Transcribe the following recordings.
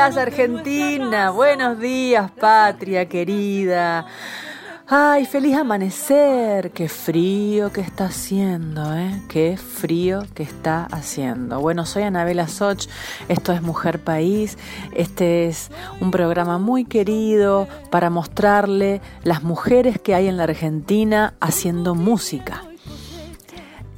Días Argentina, buenos días patria querida. Ay, feliz amanecer. Qué frío que está haciendo, ¿eh? Qué frío que está haciendo. Bueno, soy Anabela Soch, esto es Mujer País. Este es un programa muy querido para mostrarle las mujeres que hay en la Argentina haciendo música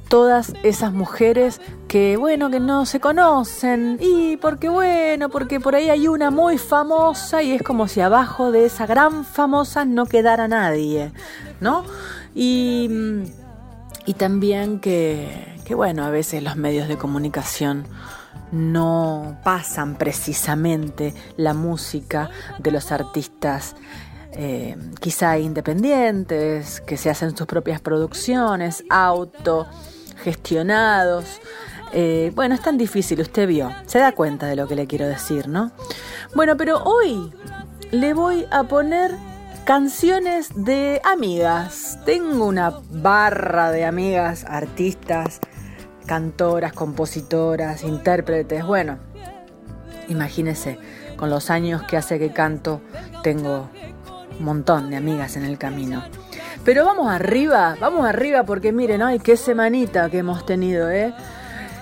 todas esas mujeres que, bueno, que no se conocen y porque, bueno, porque por ahí hay una muy famosa y es como si abajo de esa gran famosa no quedara nadie, ¿no? Y, y también que, que, bueno, a veces los medios de comunicación no pasan precisamente la música de los artistas eh, quizá independientes, que se hacen sus propias producciones, auto gestionados. Eh, bueno, es tan difícil, usted vio, se da cuenta de lo que le quiero decir, ¿no? Bueno, pero hoy le voy a poner canciones de amigas. Tengo una barra de amigas, artistas, cantoras, compositoras, intérpretes. Bueno, imagínese, con los años que hace que canto, tengo un montón de amigas en el camino. Pero vamos arriba, vamos arriba porque miren, ay, qué semanita que hemos tenido, ¿eh?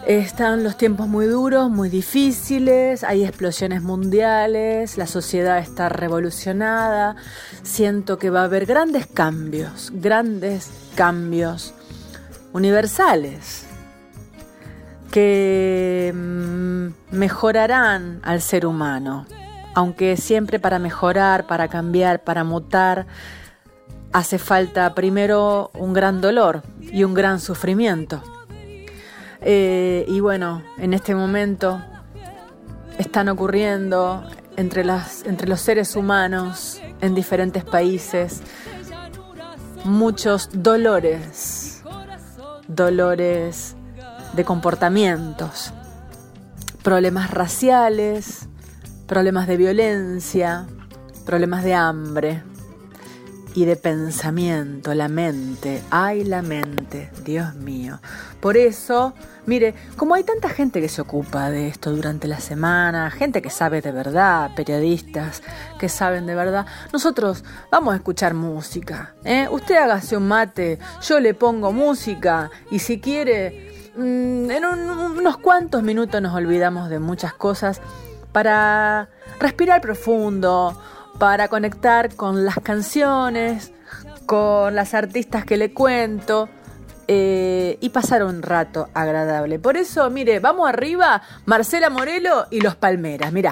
Están los tiempos muy duros, muy difíciles, hay explosiones mundiales, la sociedad está revolucionada, siento que va a haber grandes cambios, grandes cambios universales que mm, mejorarán al ser humano, aunque siempre para mejorar, para cambiar, para mutar, hace falta primero un gran dolor y un gran sufrimiento. Eh, y bueno, en este momento están ocurriendo entre, las, entre los seres humanos en diferentes países muchos dolores, dolores de comportamientos, problemas raciales, problemas de violencia, problemas de hambre y de pensamiento, la mente, ay la mente, Dios mío. Por eso, mire, como hay tanta gente que se ocupa de esto durante la semana, gente que sabe de verdad, periodistas que saben de verdad, nosotros vamos a escuchar música. ¿eh? Usted hágase un mate, yo le pongo música y si quiere, mm, en unos cuantos minutos nos olvidamos de muchas cosas para respirar profundo para conectar con las canciones, con las artistas que le cuento eh, y pasar un rato agradable. Por eso, mire, vamos arriba, Marcela Morelo y los Palmeras, mira.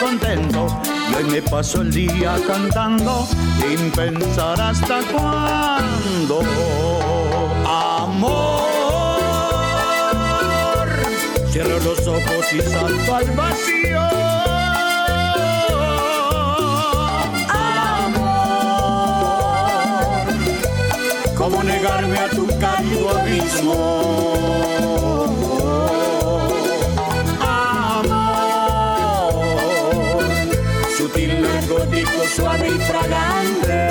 contento. Hoy me paso el día cantando sin pensar hasta cuándo. Amor, cierro los ojos y salto al vacío. Amor, negarme a tu cálido abismo. Sutil, narcótico, suave y fragante.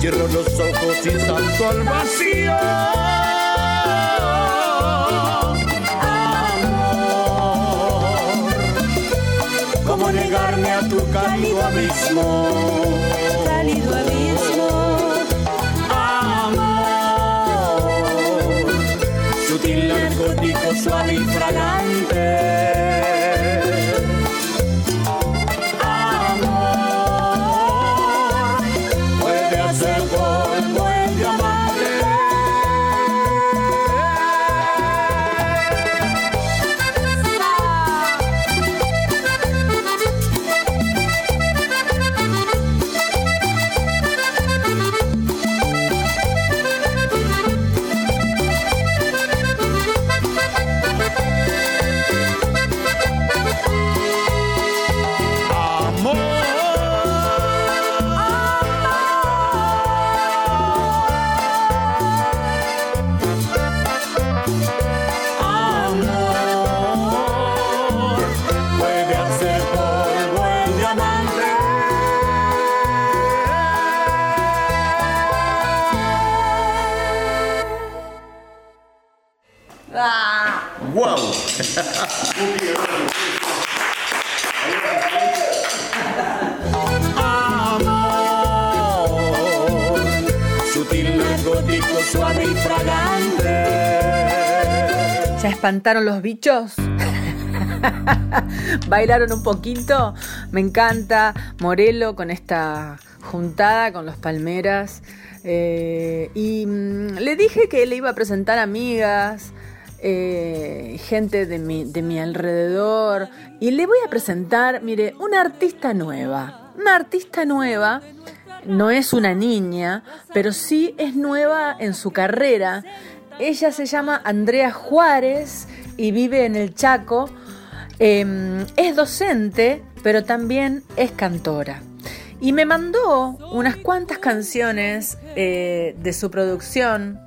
Cierro los ojos y salto al vacío. Amor, ¿cómo negarme a tu cálido abismo? Cálido abismo. Amor, sutil narcótico, suave y fragante. Espantaron los bichos? ¿Bailaron un poquito? Me encanta Morelo con esta juntada con los palmeras. Eh, y mm, le dije que le iba a presentar amigas, eh, gente de mi, de mi alrededor. Y le voy a presentar, mire, una artista nueva. Una artista nueva no es una niña, pero sí es nueva en su carrera. Ella se llama Andrea Juárez y vive en el Chaco. Em, es docente, pero también es cantora. Y me mandó unas cuantas canciones eh, de su producción,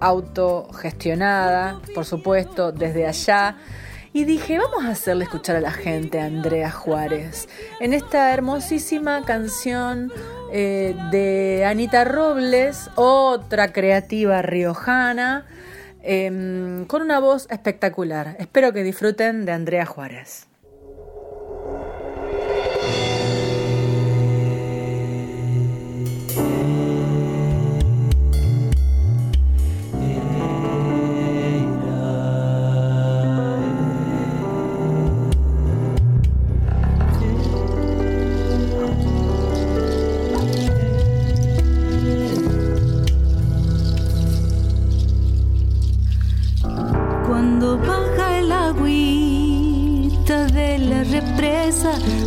autogestionada, por supuesto, desde allá. Y dije, vamos a hacerle escuchar a la gente a Andrea Juárez en esta hermosísima canción eh, de Anita Robles, otra creativa riojana, em, con una voz espectacular. Espero que disfruten de Andrea Juárez.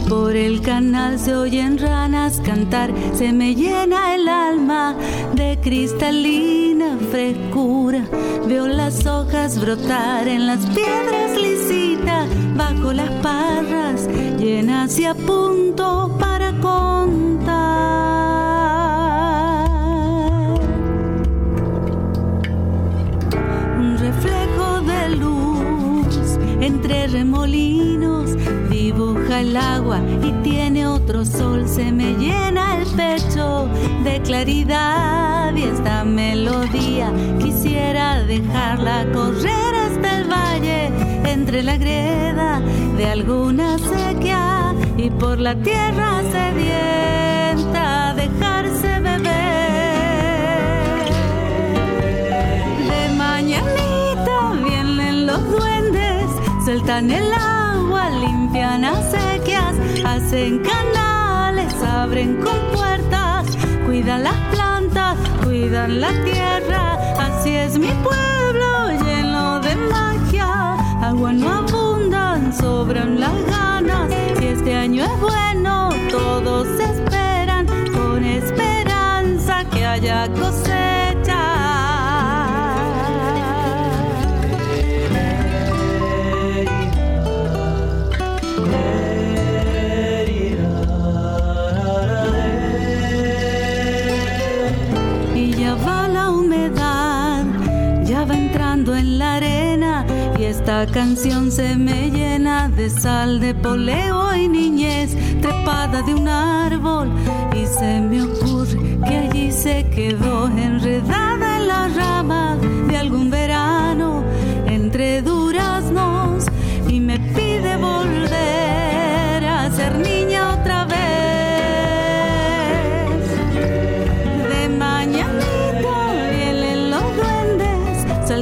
Por el canal se oyen ranas cantar, se me llena el alma de cristalina frescura. Veo las hojas brotar en las piedras lisitas, bajo las parras, llenas y a punto para contar. Entre remolinos dibuja el agua y tiene otro sol, se me llena el pecho de claridad y esta melodía quisiera dejarla correr hasta el valle entre la greda de alguna sequía y por la tierra sedienta sueltan el agua, limpian acequias, hacen canales, abren con puertas, cuidan las plantas, cuidan la tierra. Así es mi pueblo lleno de magia, agua no abundan, sobran las ganas. Si este año es bueno, todos esperan con esperanza que haya cosecha. Esta canción se me llena de sal, de poleo y niñez, trepada de un árbol. Y se me ocurre que allí se quedó enredada en la rama de algún verano, entre duraznos,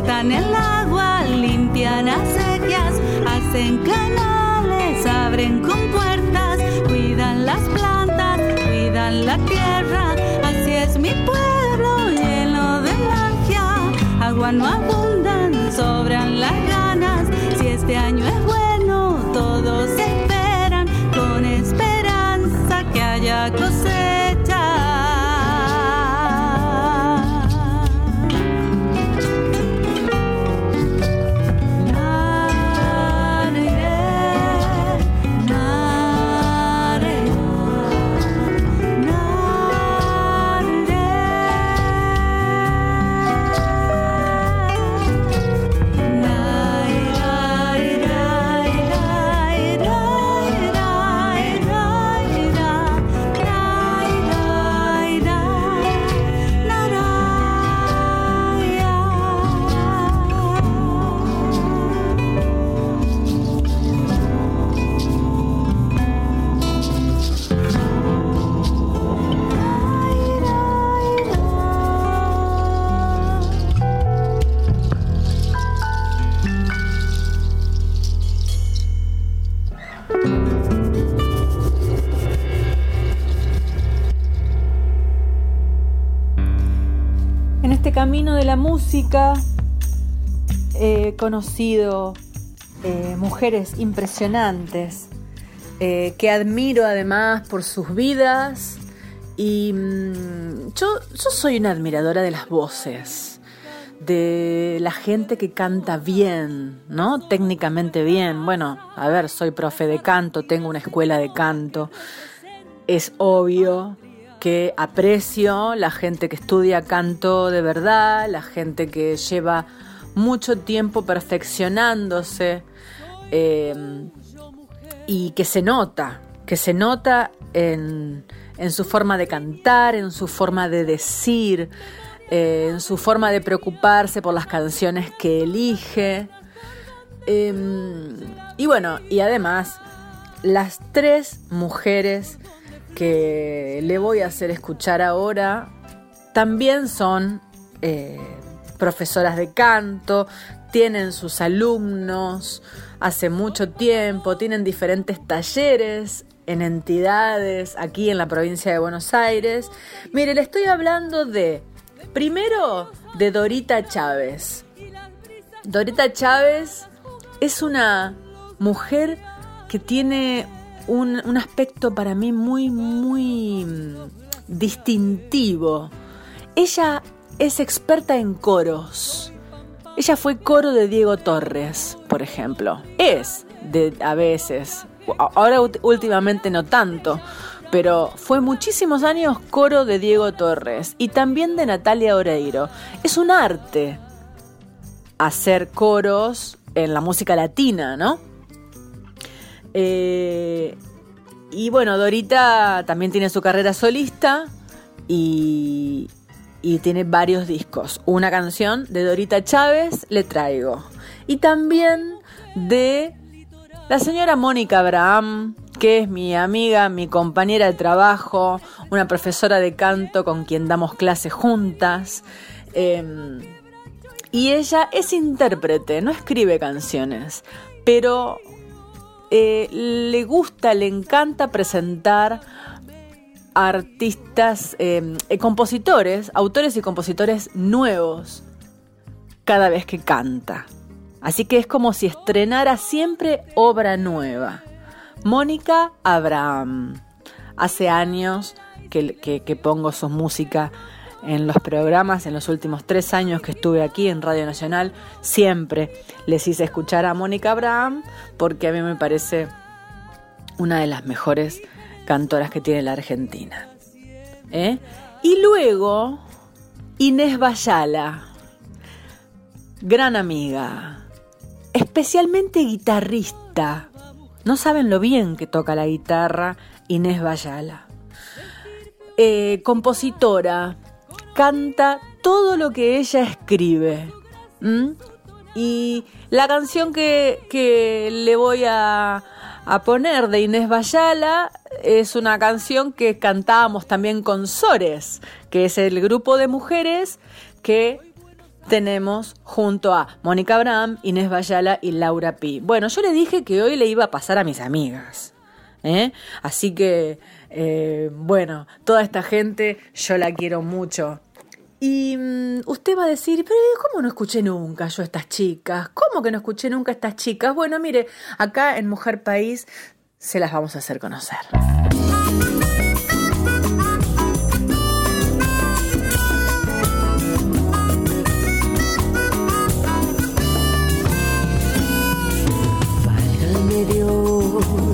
sueltan el hacen canales, abren con puertas, cuidan las plantas, cuidan la tierra. Así es mi pueblo lleno de magia. Agua no abundan, sobran las ganas. Si este año es bueno, todos esperan con esperanza que haya cosecha. Música he conocido eh, mujeres impresionantes eh, que admiro además por sus vidas y mm, yo, yo soy una admiradora de las voces, de la gente que canta bien, ¿no? Técnicamente bien. Bueno, a ver, soy profe de canto, tengo una escuela de canto. Es obvio que aprecio, la gente que estudia canto de verdad, la gente que lleva mucho tiempo perfeccionándose em, y que se nota, que se nota en, su forma de cantar, en su forma de decir, eh, en su forma de preocuparse por las canciones que elige. Em, y bueno, y además, las tres mujeres que le voy a hacer escuchar ahora también son eh, profesoras de canto, tienen sus alumnos hace mucho tiempo, tienen diferentes talleres en entidades aquí en la provincia de Buenos Aires. Mire, le estoy hablando de, primero, de Dorita Chávez. Dorita Chávez es una mujer que tiene un, un aspecto para mí muy, muy mm, distintivo. Ella es experta en coros. Ella fue coro de Diego Torres, por ejemplo. Es, de, a veces. Ahora últimamente no tanto. Pero fue muchísimos años coro de Diego Torres y también de Natalia Oreiro. Es un arte hacer coros en la música latina, ¿no? Eh, y bueno, Dorita también tiene su carrera solista y, tiene varios discos. Una canción de Dorita Chávez le traigo. Y también de la señora Mónica Abraham, que es mi amiga, mi compañera de trabajo, una profesora de canto con quien damos clases juntas. Em, y ella es intérprete, no escribe canciones, pero eh, le gusta, le encanta presentar artistas, em, eh, compositores, autores y compositores nuevos cada vez que canta. Así que es como si estrenara siempre obra nueva. Mónica Abraham. Hace años que, que, pongo su música en los programas, en los últimos tres años que estuve aquí en Radio Nacional, siempre les hice escuchar a Mónica Abraham porque a mí me parece una de las mejores cantoras que tiene la Argentina. ¿Eh? Y luego, Inés Bayala, gran amiga, especialmente guitarrista. No saben lo bien que toca la guitarra Inés Bayala. Eh, compositora, canta todo lo que ella escribe. Y la canción que, que le voy a, a poner de Inés Bayala es una canción que cantábamos también con Sores, que es el grupo de mujeres que tenemos junto a Mónica Abraham, Inés Bayala y Laura Pi. Bueno, yo le dije que hoy le iba a pasar a mis amigas. ¿eh? Así que, eh, bueno, toda esta gente yo la quiero mucho. Y mm, usted va a decir, pero ¿cómo no escuché nunca yo a estas chicas? ¿Cómo que no escuché nunca a estas chicas? Bueno, mire, acá en Mujer País se las vamos a hacer conocer.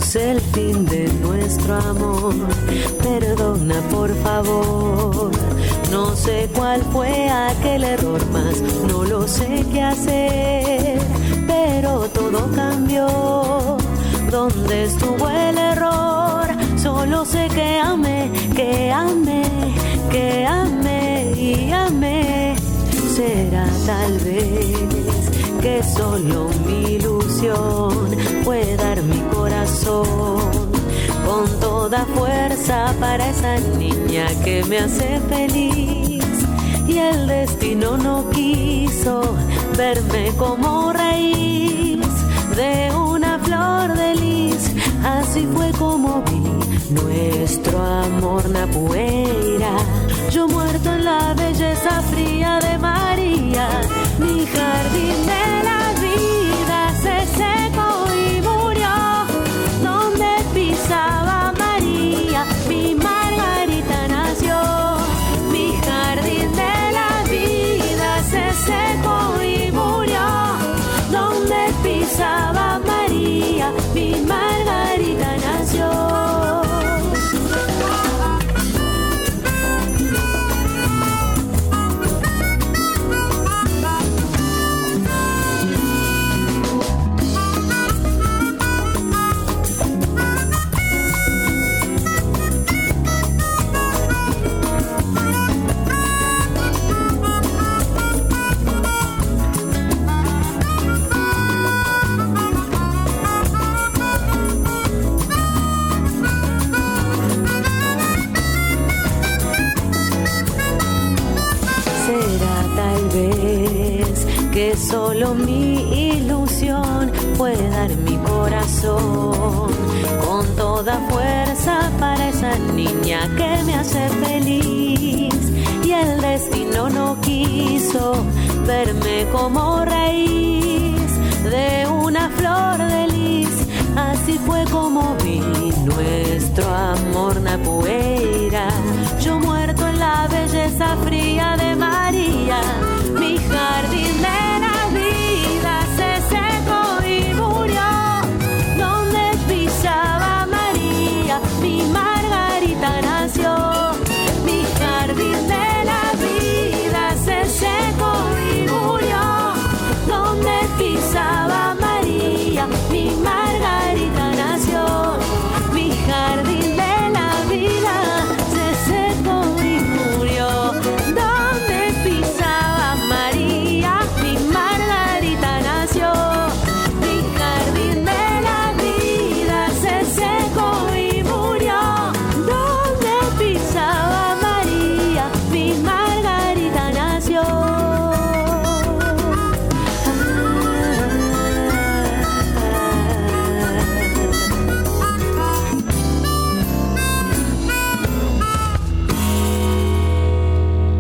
Dios el fin de nuestro amor, perdona por favor no sé cuál fue aquel error más, no lo sé qué hacer, pero todo cambió. ¿Dónde estuvo el error? Solo sé que amé, que amé, que amé y amé. Será tal vez que solo mi ilusión fue dar mi corazón con toda fuerza para esa niña que me hace feliz. Y el destino no quiso verme como raíz de una flor de lis. Así fue como vi nuestro amor napueira. Yo muerto en la belleza fría de María, mi jardín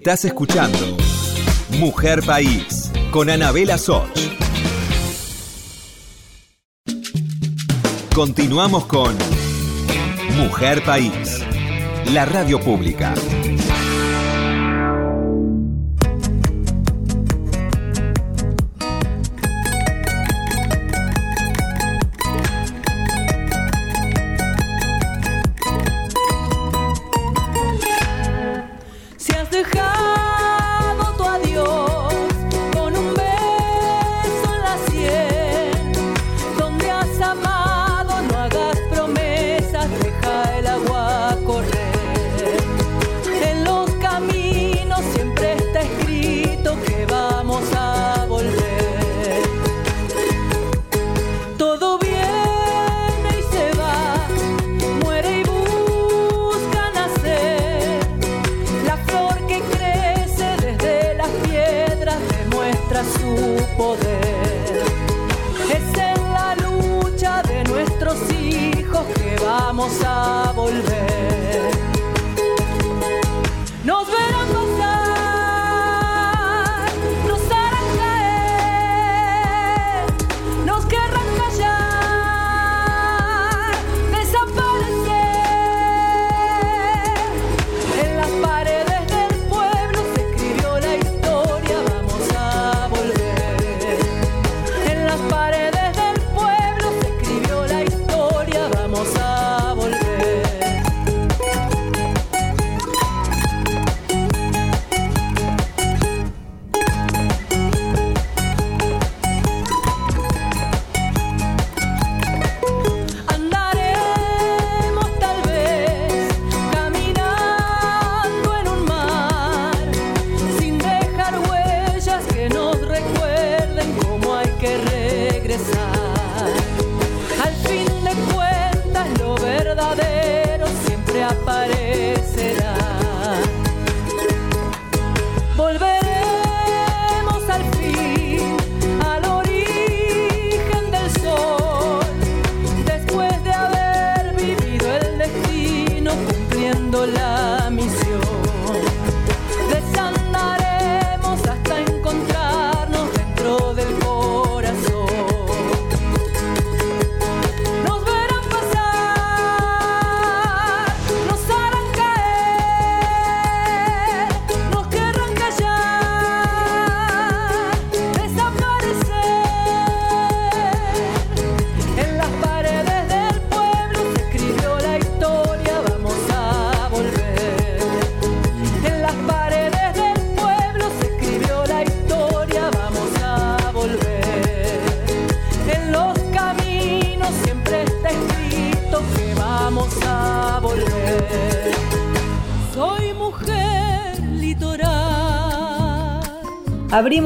Estás escuchando Mujer País con Anabela Soch. Continuamos con Mujer País, la radio pública.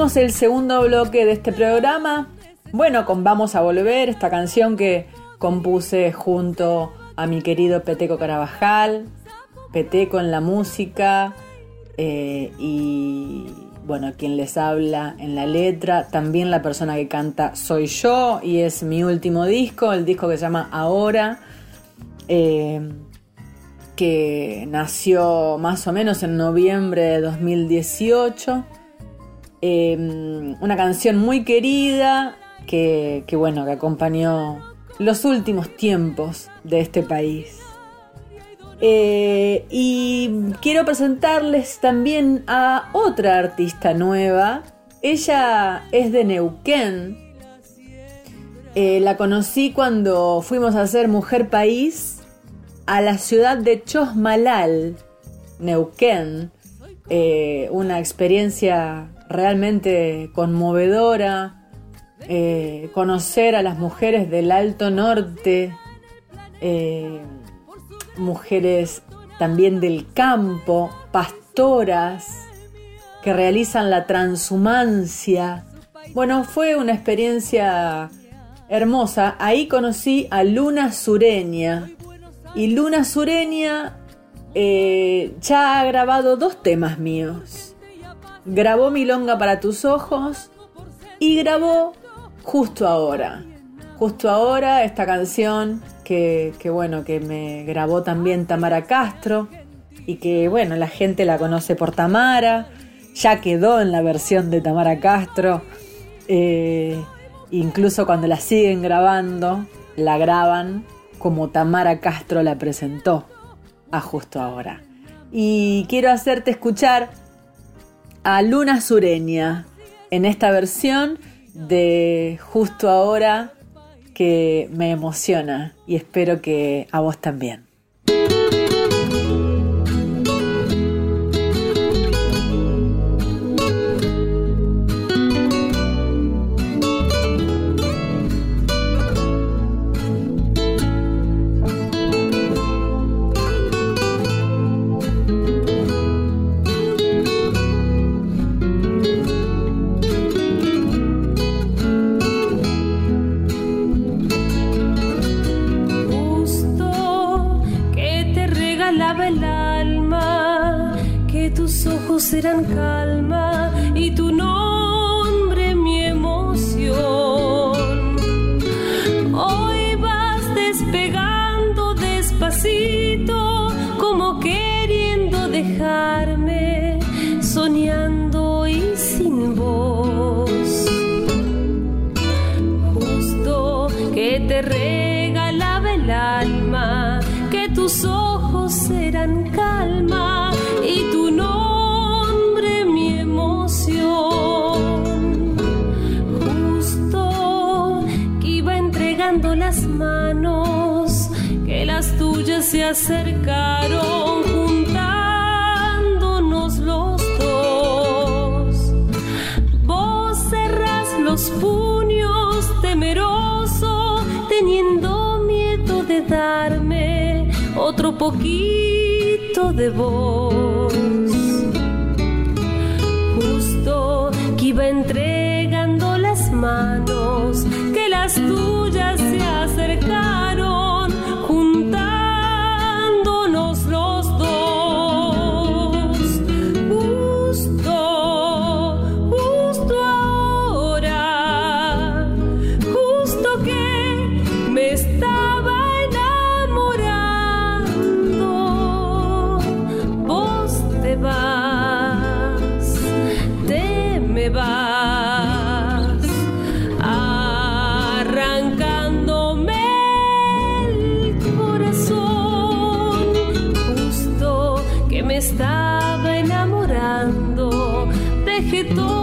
El segundo bloque de este programa. Bueno, con Vamos a Volver, esta canción que compuse junto a mi querido Peteco Carabajal, Peteco en la música eh, y bueno, quien les habla en la letra, también la persona que canta soy yo y es mi último disco, el disco que se llama Ahora. eh, que nació más o menos en noviembre de 2018. Eh, una canción muy querida que, que, bueno, que acompañó los últimos tiempos de este país. Eh, y quiero presentarles también a otra artista nueva. Ella es de Neuquén. Eh, la conocí cuando fuimos a hacer Mujer País a la ciudad de Chosmalal, Neuquén. Eh, una experiencia realmente conmovedora. Eh, conocer a las mujeres del Alto Norte, eh, mujeres también del campo, pastoras que realizan la transhumancia. Bueno, fue una experiencia hermosa. Ahí conocí a Luna Sureña. Y Luna Sureña eh, ya ha grabado dos temas míos. Grabó Milonga para tus ojos y grabó Justo ahora. Justo ahora esta canción que, que, bueno, que me grabó también Tamara Castro y que bueno, la gente la conoce por Tamara, ya quedó en la versión de Tamara Castro, eh, incluso cuando la siguen grabando, la graban como Tamara Castro la presentó a justo ahora. Y quiero hacerte escuchar a Luna Sureña en esta versión de justo ahora que me emociona y espero que a vos también. Serán calma y tu nombre acercaron juntándonos los dos. Vos cerrás los puños temeroso, teniendo miedo de darme otro poquito de voz. Justo que iba entregando me estaba enamorando. Dejé todo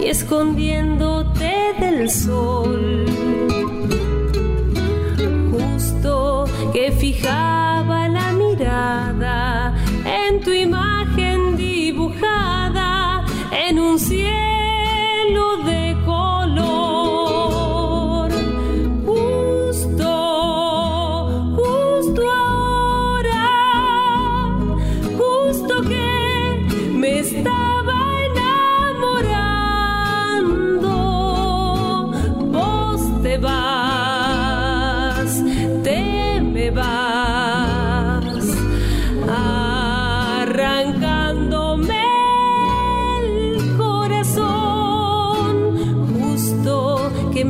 y escondiéndote del sol. Justo que fijar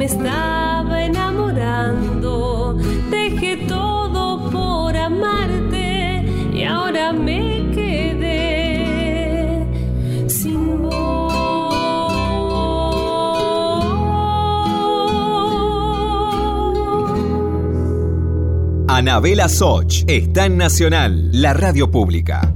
me estaba enamorando. Dejé todo por amarte y ahora me quedé sin voz. Anabela Soch está en Nacional, la radio pública.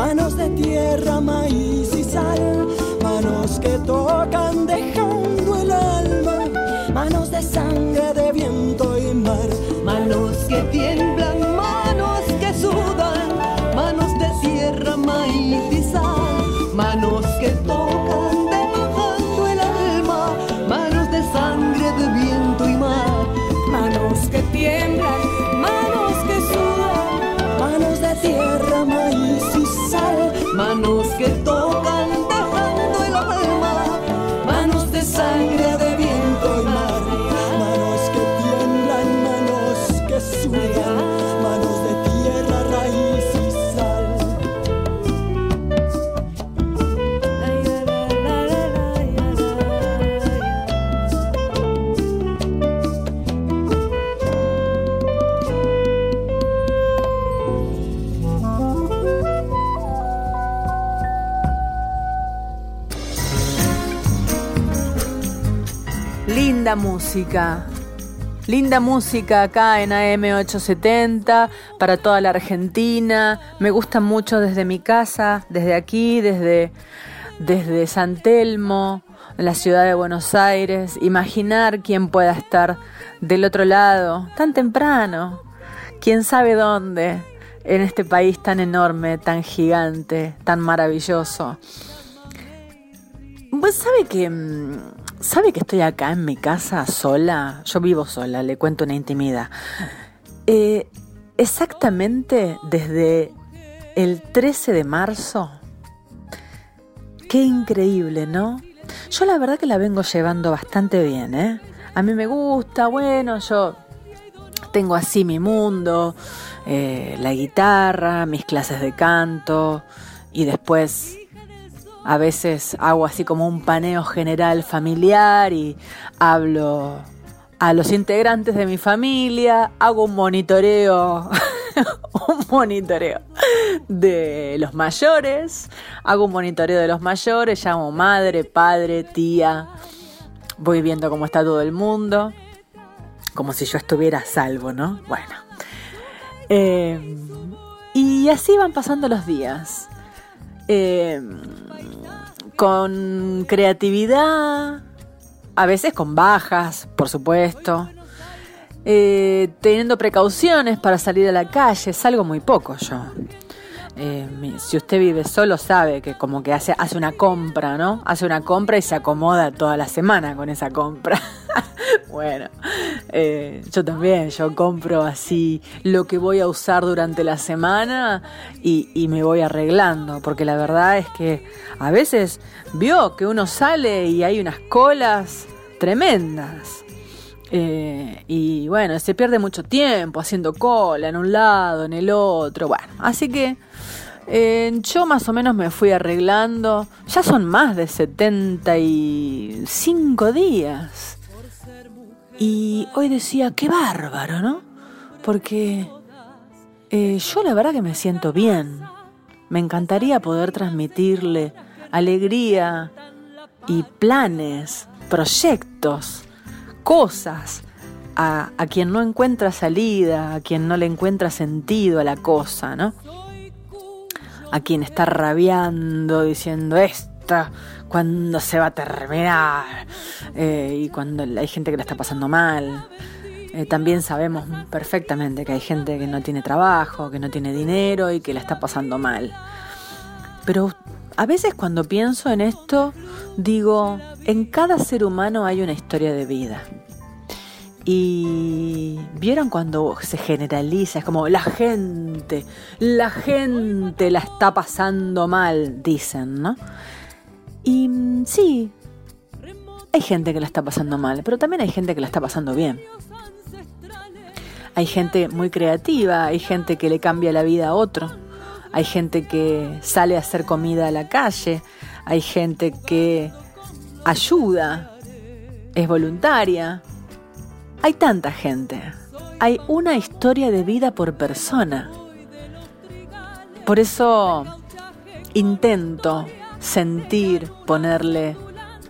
Manos de tierra, maíz Música. Linda música acá en AM870 para toda la Argentina. Me gusta mucho desde mi casa, desde aquí, desde, desde San Telmo, en la ciudad de Buenos Aires. Imaginar quién pueda estar del otro lado tan temprano, quién sabe dónde, en este país tan enorme, tan gigante, tan maravilloso. Pues sabe que mm, sabe que estoy acá en mi casa sola. Yo vivo sola, le cuento una intimidad. Eh, exactamente desde el 13 de marzo. Qué increíble, ¿no? Yo la verdad que la vengo llevando bastante bien, ¿eh? A mí me gusta, bueno, yo tengo así mi mundo, eh, la guitarra, mis clases de canto y después a veces hago así como un paneo general familiar y hablo a los integrantes de mi familia, hago un monitoreo, un monitoreo de los mayores, hago un monitoreo de los mayores, llamo madre, padre, tía, voy viendo cómo está todo el mundo, como si yo estuviera a salvo, ¿no? Bueno. Eh, y así van pasando los días. Eh, con creatividad, a veces con bajas, por supuesto, eh, teniendo precauciones para salir a la calle, salgo muy poco yo. Eh, si usted vive solo sabe que como que hace, hace una compra, ¿no? Hace una compra y se acomoda toda la semana con esa compra. bueno, eh, yo también, yo compro así lo que voy a usar durante la semana y, y me voy arreglando, porque la verdad es que a veces vio que uno sale y hay unas colas tremendas. Eh, y bueno, se pierde mucho tiempo haciendo cola en un lado, en el otro. Bueno, así que eh, yo más o menos me fui arreglando. Ya son más de 75 días. Y hoy decía, qué bárbaro, ¿no? Porque eh, yo la verdad que me siento bien. Me encantaría poder transmitirle alegría y planes, proyectos, cosas a, a quien no encuentra salida, a quien no le encuentra sentido a la cosa, ¿no? A quien está rabiando diciendo esta, cuando se va a terminar? Eh, y cuando hay gente que la está pasando mal. Eh, también sabemos perfectamente que hay gente que no tiene trabajo, que no tiene dinero y que la está pasando mal. Pero a veces cuando pienso en esto, digo, en cada ser humano hay una historia de vida. Y vieron cuando se generaliza, es como la gente, la gente la está pasando mal, dicen, ¿no? Y mm, sí, hay gente que la está pasando mal, pero también hay gente que la está pasando bien. Hay gente muy creativa, hay gente que le cambia la vida a otro, hay gente que sale a hacer comida a la calle, hay gente que ayuda, es voluntaria. Hay tanta gente. Hay una historia de vida por persona. Por eso intento sentir, ponerle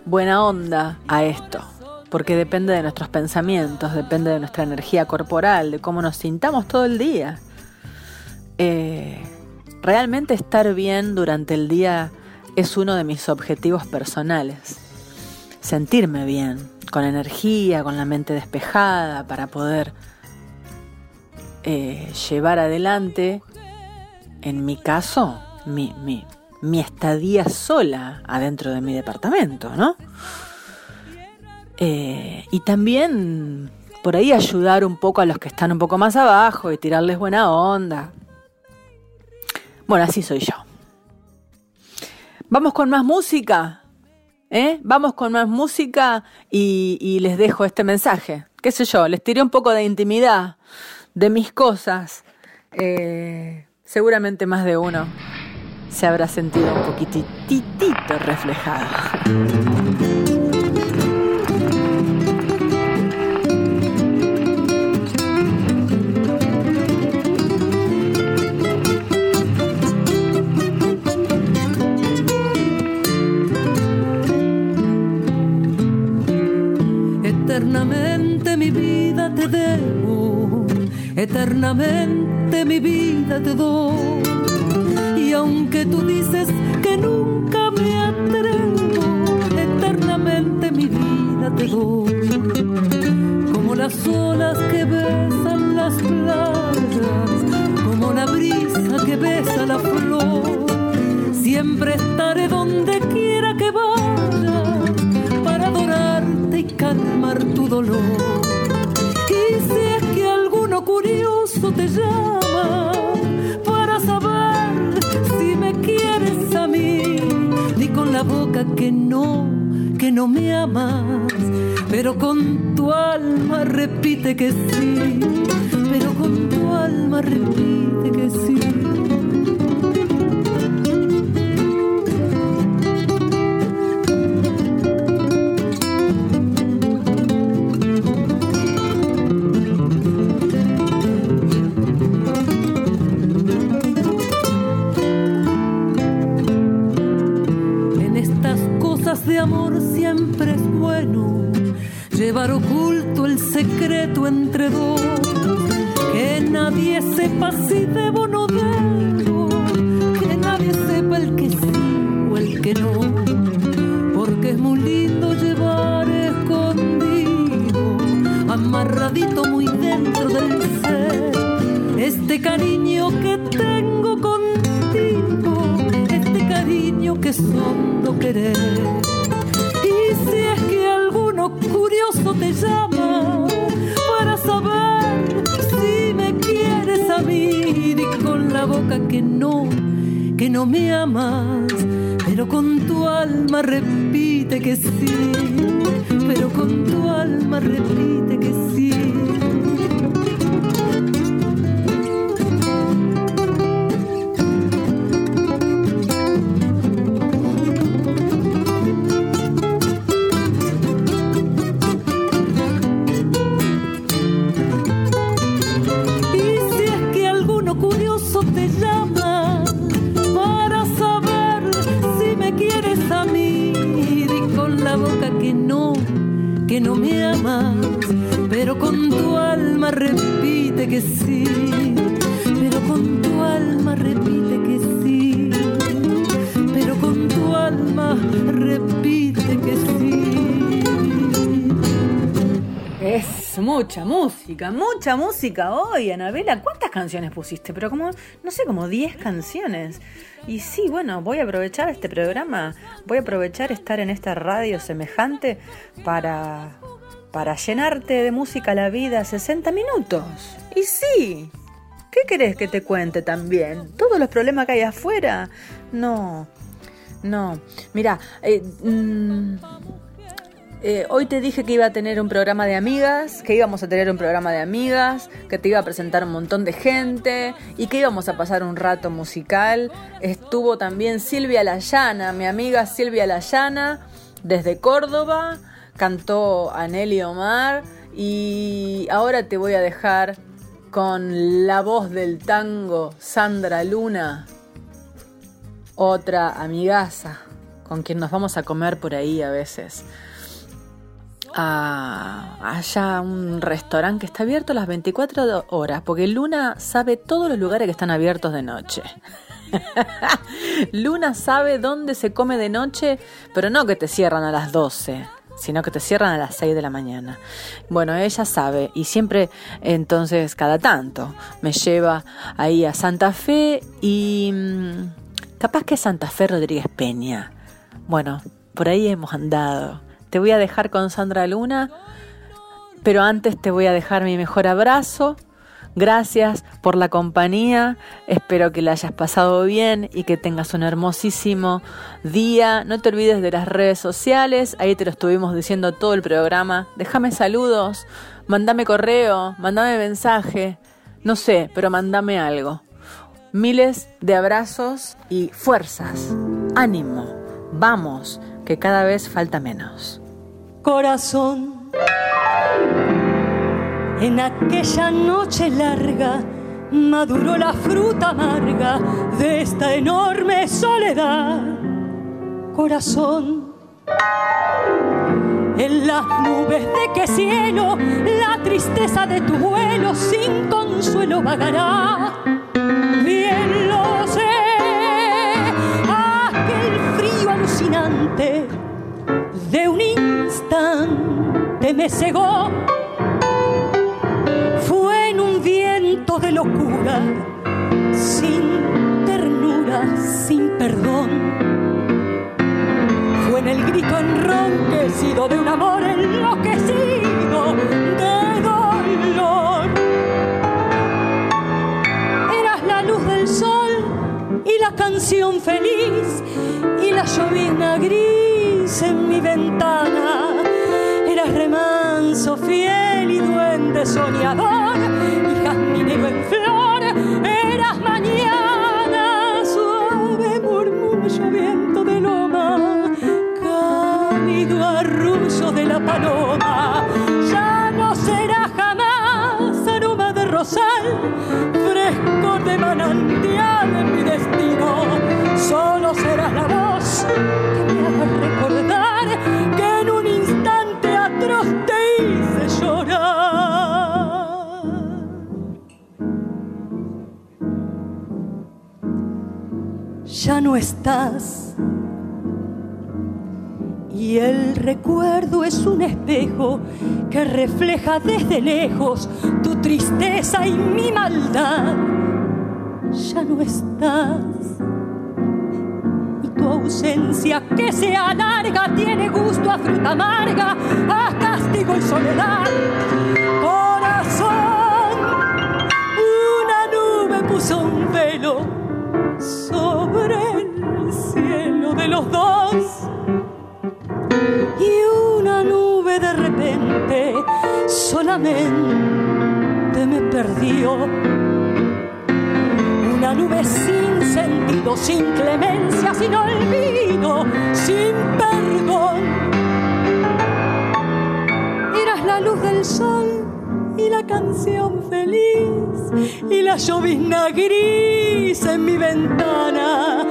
buena onda a esto, porque depende de nuestros pensamientos, depende de nuestra energía corporal, de cómo nos sintamos todo el día. Eh, realmente estar bien durante el día es uno de mis objetivos personales. Sentirme bien, con energía, con la mente despejada, para poder eh, llevar adelante, en mi caso, mi, mi, mi estadía sola adentro de mi departamento, ¿no? Eh, y también por ahí ayudar un poco a los que están un poco más abajo y tirarles buena onda. Bueno, así soy yo. Vamos con más música. ¿Eh? Vamos con más música y, les dejo este mensaje. ¿Qué sé yo? Les tiré un poco de intimidad de mis cosas. Eh, seguramente más de uno se habrá sentido un poquitito reflejado. Eternamente mi vida te debo, eternamente mi vida te doy y aunque tú dices que nunca me atrevo, eternamente mi vida te doy. Como las olas que besan las playas, como la brisa que besa la flor. Siempre estaré donde quiera que vayas tu dolor. Y si es que alguno curioso te llama, la boca que no, que no me amas, pero con tu alma repite que sí, pero con tu alma repite que sí. Sepa si mucha música, mucha música hoy, Anabela. ¿Cuántas canciones pusiste? Pero como, no sé, como 10 canciones. Y sí, bueno, voy a aprovechar este programa, voy a aprovechar estar en esta radio semejante para, para llenarte de música la vida 60 minutos. Y sí, ¿qué querés que te cuente también? ¿Todos los problemas que hay afuera? No, no. Mira, eh, mm, eh, hoy te dije que iba a tener un programa de amigas, que íbamos a tener un programa de amigas, que te iba a presentar un montón de gente y que íbamos a pasar un rato musical. Estuvo también Silvia Layana, mi amiga Silvia Layana, desde Córdoba, cantó a Nelly Omar y ahora te voy a dejar con la voz del tango Sandra Luna, otra amigaza con quien nos vamos a comer por ahí a veces, a allá un restaurante que está abierto las 24 horas, porque Luna sabe todos los lugares que están abiertos de noche. Luna sabe dónde se come de noche, pero no que te cierran a las 12 sino que te cierran a las 6 de la mañana. Bueno, ella sabe y siempre, entonces, cada tanto, me lleva ahí a Santa Fe y mm, capaz que Santa Fe Rodríguez Peña. Bueno, por ahí hemos andado. Te voy a dejar con Sandra Luna, pero antes te voy a dejar mi mejor abrazo. Gracias por la compañía, espero que la hayas pasado bien y que tengas un hermosísimo día. No te olvides de las redes sociales, ahí te lo estuvimos diciendo todo el programa. Déjame saludos, mándame correo, mándame mensaje, no sé, pero mándame algo. Miles de abrazos y fuerzas, ánimo, vamos, que cada vez falta menos. Corazón en aquella noche larga maduró la fruta amarga de esta enorme soledad. Corazón, en las nubes de qué cielo la tristeza de tu vuelo sin consuelo vagará. De un instante me cegó de locura, sin ternura, sin perdón. Fue en el grito enronquecido de un amor enloquecido y la canción feliz y la llovizna gris en mi ventana. Eras remanso fiel y duende soñador en flor, eras mañana, suave murmullo viento de loma, cálido arrullo de la paloma, ya rosal, fresco de manantial en mi destino, solo serás la voz que me haga recordar que en un instante atroz te hice llorar. ya no estás. Y el recuerdo es un espejo que refleja desde lejos tu tristeza y mi maldad. Ya no estás. Y tu ausencia que se alarga tiene gusto a fruta amarga, a castigo y soledad. Corazón, una nube puso un velo sobre el cielo de los dos. Solamente me perdió. Una nube sin sentido, sin clemencia, sin olvido, sin perdón. Eras la luz del sol y la canción feliz y la llovizna gris en mi ventana.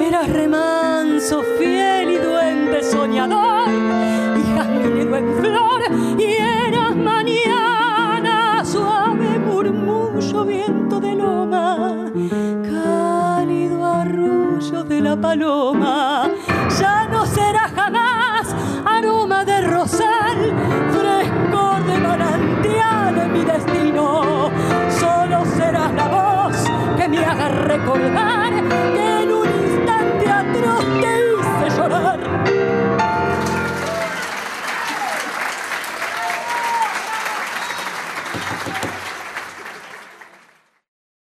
Eras remanso fiel y duende soñador y jazminero en flor y eras la paloma. Ya no será jamás aroma de rosal, frescor de manantial en mi destino. Solo serás la voz que me haga recordar